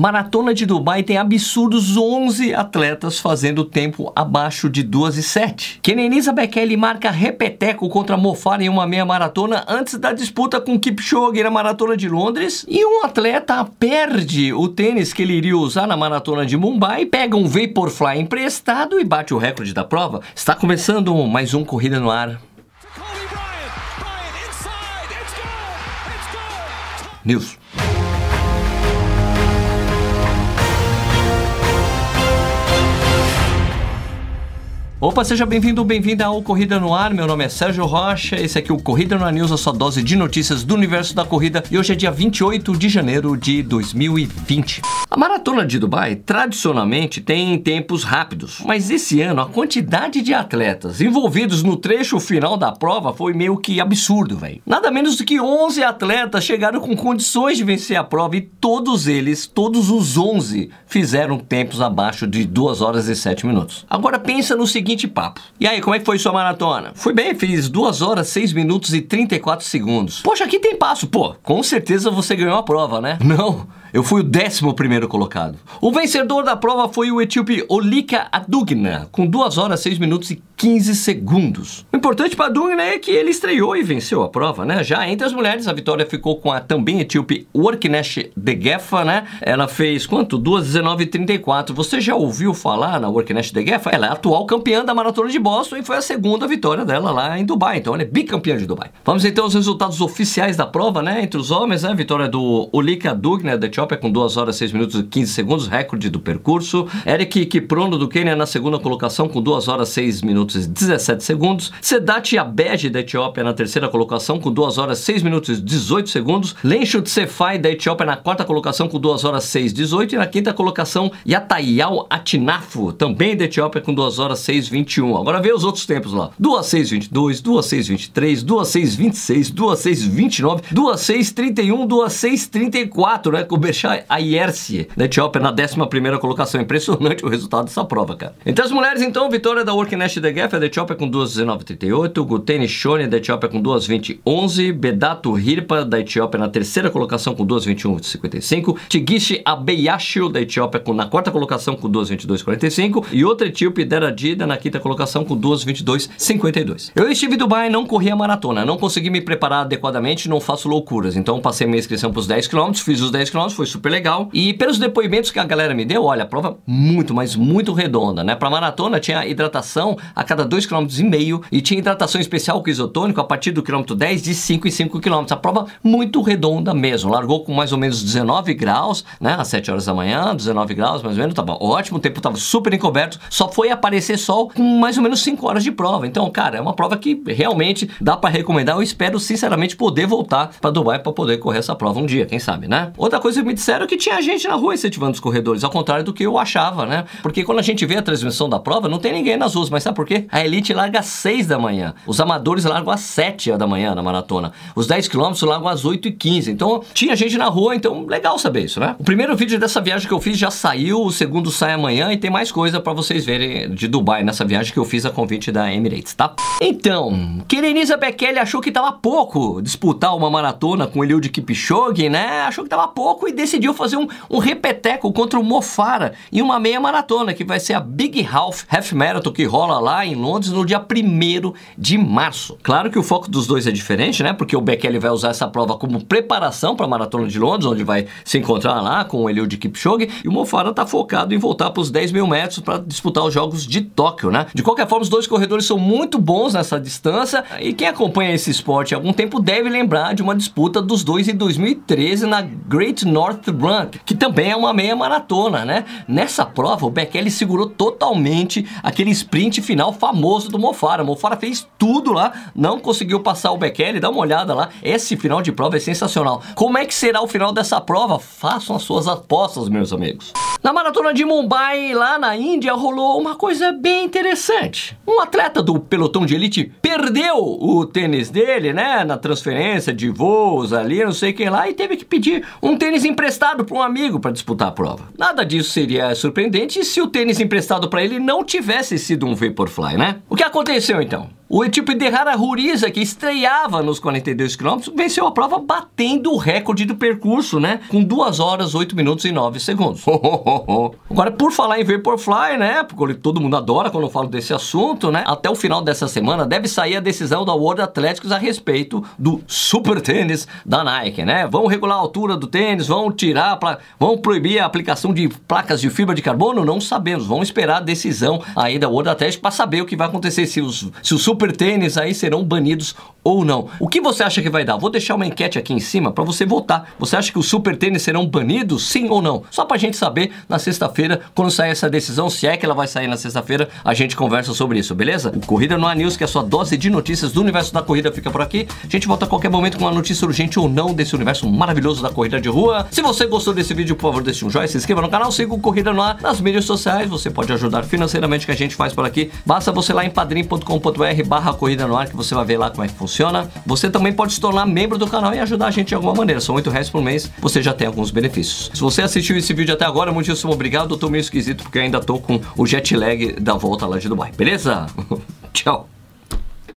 Maratona de Dubai tem absurdos 11 atletas fazendo tempo abaixo de 2 e 7. Kenenisa Bekele marca repeteco contra Mofara em uma meia maratona antes da disputa com Kipchoge na maratona de Londres. E um atleta perde o tênis que ele iria usar na maratona de Mumbai, pega um Vaporfly emprestado e bate o recorde da prova. Está começando mais um Corrida no Ar. News. Opa, seja bem-vindo, bem-vinda ao Corrida no Ar. Meu nome é Sérgio Rocha. Esse aqui é o Corrida no Ar News, a sua dose de notícias do universo da corrida. E hoje é dia 28 de janeiro de 2020. A maratona de Dubai tradicionalmente tem tempos rápidos, mas esse ano a quantidade de atletas envolvidos no trecho final da prova foi meio que absurdo, velho. Nada menos do que 11 atletas chegaram com condições de vencer a prova e todos eles, todos os 11, fizeram tempos abaixo de 2 horas e 7 minutos. Agora pensa no seguinte seguinte papo. E aí, como é que foi sua maratona? Fui bem, fiz 2 horas, 6 minutos e 34 segundos. Poxa, aqui tem passo, pô. Com certeza você ganhou a prova, né? Não. Eu fui o 11 primeiro colocado. O vencedor da prova foi o etíope Olika Adugna, com 2 horas, 6 minutos e 15 segundos. O importante para Adugna é que ele estreou e venceu a prova, né? Já entre as mulheres, a vitória ficou com a também etíope Worknesh Degefa, né? Ela fez quanto? 2:19:34. Você já ouviu falar na Worknesh Degefa? Ela é a atual campeã da maratona de Boston e foi a segunda vitória dela lá em Dubai. Então ela é bicampeã de Dubai. Vamos então aos resultados oficiais da prova, né? Entre os homens, né? Vitória do Olika Adugna da com 2 horas 6 minutos e 15 segundos, recorde do percurso. Eric Kiprono do Quênia na segunda colocação com 2 horas 6 minutos e 17 segundos. Sedat Abege da Etiópia na terceira colocação com 2 horas 6 minutos e 18 segundos. Lenchut Sefai da Etiópia na quarta colocação com 2 horas 6 18 e na quinta colocação Yatayal Atinafo, também da Etiópia com 2 horas 6 21. Agora vê os outros tempos lá. 2 6 22, 2 6 23, 2 6 26, 2 6 29, 2 6 31, 2 6 34, né? Berchai a Ierce, da Etiópia, na 11 colocação. Impressionante o resultado dessa prova, cara. Entre as mulheres, então, vitória da Worknesh de Geff, da Etiópia, com 2,19,38. Gutene Shone, da Etiópia, com 2,20,11. Bedato Hirpa, da Etiópia, na terceira colocação, com 2,21,55. Tigishi Abeyashio, da Etiópia, com, na quarta colocação, com 2,22,45. E outra etíope, Deradida, na quinta colocação, com 2,22,52. Eu estive em Dubai e não corri a maratona. Não consegui me preparar adequadamente, não faço loucuras. Então, passei minha inscrição para os 10 km, fiz os 10 km, foi super legal. E pelos depoimentos que a galera me deu, olha, a prova muito, mas muito redonda, né? Pra maratona tinha hidratação a cada 2,5 km e tinha hidratação especial com isotônico a partir do quilômetro 10 de 5 em 5 km. A prova muito redonda mesmo. Largou com mais ou menos 19 graus, né? Às 7 horas da manhã, 19 graus mais ou menos, tava ótimo, o tempo tava super encoberto, só foi aparecer sol com mais ou menos 5 horas de prova. Então, cara, é uma prova que realmente dá para recomendar. Eu espero sinceramente poder voltar para Dubai para poder correr essa prova um dia, quem sabe, né? Outra coisa que me disseram que tinha gente na rua incentivando os corredores, ao contrário do que eu achava, né? Porque quando a gente vê a transmissão da prova, não tem ninguém nas ruas, mas sabe por quê? A elite larga às 6 da manhã, os amadores largam às 7 da manhã na maratona, os 10 quilômetros largam às 8 e 15 então tinha gente na rua, então legal saber isso, né? O primeiro vídeo dessa viagem que eu fiz já saiu, o segundo sai amanhã e tem mais coisa para vocês verem de Dubai nessa viagem que eu fiz a convite da Emirates, tá? Então, Kerenisa Bekele achou que tava pouco disputar uma maratona com Eliud Kipchoge, né? Achou que tava pouco e decidiu fazer um, um repeteco contra o Mofara em uma meia maratona, que vai ser a Big Half Half Marathon, que rola lá em Londres no dia 1 de março. Claro que o foco dos dois é diferente, né? Porque o Bekele vai usar essa prova como preparação para a Maratona de Londres, onde vai se encontrar lá com o Eliud Kipchoge, e o Mofara está focado em voltar para os 10 mil metros para disputar os Jogos de Tóquio, né? De qualquer forma, os dois corredores são muito bons nessa distância, e quem acompanha esse esporte há algum tempo deve lembrar de uma disputa dos dois em 2013 na Great North Run, que também é uma meia maratona, né? Nessa prova, o Bekele segurou totalmente aquele sprint final famoso do Mofara. O Mofara fez tudo lá, não conseguiu passar o Bekele, dá uma olhada lá. Esse final de prova é sensacional. Como é que será o final dessa prova? Façam as suas apostas, meus amigos. Na maratona de Mumbai, lá na Índia, rolou uma coisa bem interessante. Um atleta do pelotão de elite perdeu o tênis dele, né, na transferência de voos ali, não sei quem lá, e teve que pedir um tênis emprestado para um amigo para disputar a prova. Nada disso seria surpreendente se o tênis emprestado para ele não tivesse sido um Vaporfly, né? O que aconteceu então? O etíope Derrara Ruriza, que estreava nos 42 km, venceu a prova batendo o recorde do percurso, né? Com 2 horas, 8 minutos e 9 segundos. Agora, por falar em Vaporfly, né? Porque todo mundo adora quando eu falo desse assunto, né? Até o final dessa semana deve sair a decisão da World Athletics a respeito do super tênis da Nike, né? Vão regular a altura do tênis, vão tirar, vão proibir a aplicação de placas de fibra de carbono? Não sabemos. Vamos esperar a decisão aí da World Athletics para saber o que vai acontecer se os, se o super super tênis aí serão banidos ou não. O que você acha que vai dar? Vou deixar uma enquete aqui em cima para você votar. Você acha que os super tênis serão banidos, sim ou não? Só para a gente saber na sexta-feira, quando sair essa decisão, se é que ela vai sair na sexta-feira, a gente conversa sobre isso, beleza? O Corrida no A News, que é a sua dose de notícias do universo da corrida, fica por aqui. A gente volta a qualquer momento com uma notícia urgente ou não desse universo maravilhoso da corrida de rua. Se você gostou desse vídeo, por favor, deixe um joinha, se inscreva no canal, siga o Corrida no Ar nas mídias sociais. Você pode ajudar financeiramente que a gente faz por aqui. Basta você lá em padrim.com.br barra Corrida no Ar que você vai ver lá como é que funciona. Você também pode se tornar membro do canal e ajudar a gente de alguma maneira. São 8 reais por mês, você já tem alguns benefícios. Se você assistiu esse vídeo até agora, muitíssimo obrigado. Eu tô meio esquisito porque ainda tô com o jet lag da volta lá de Dubai. Beleza? Tchau.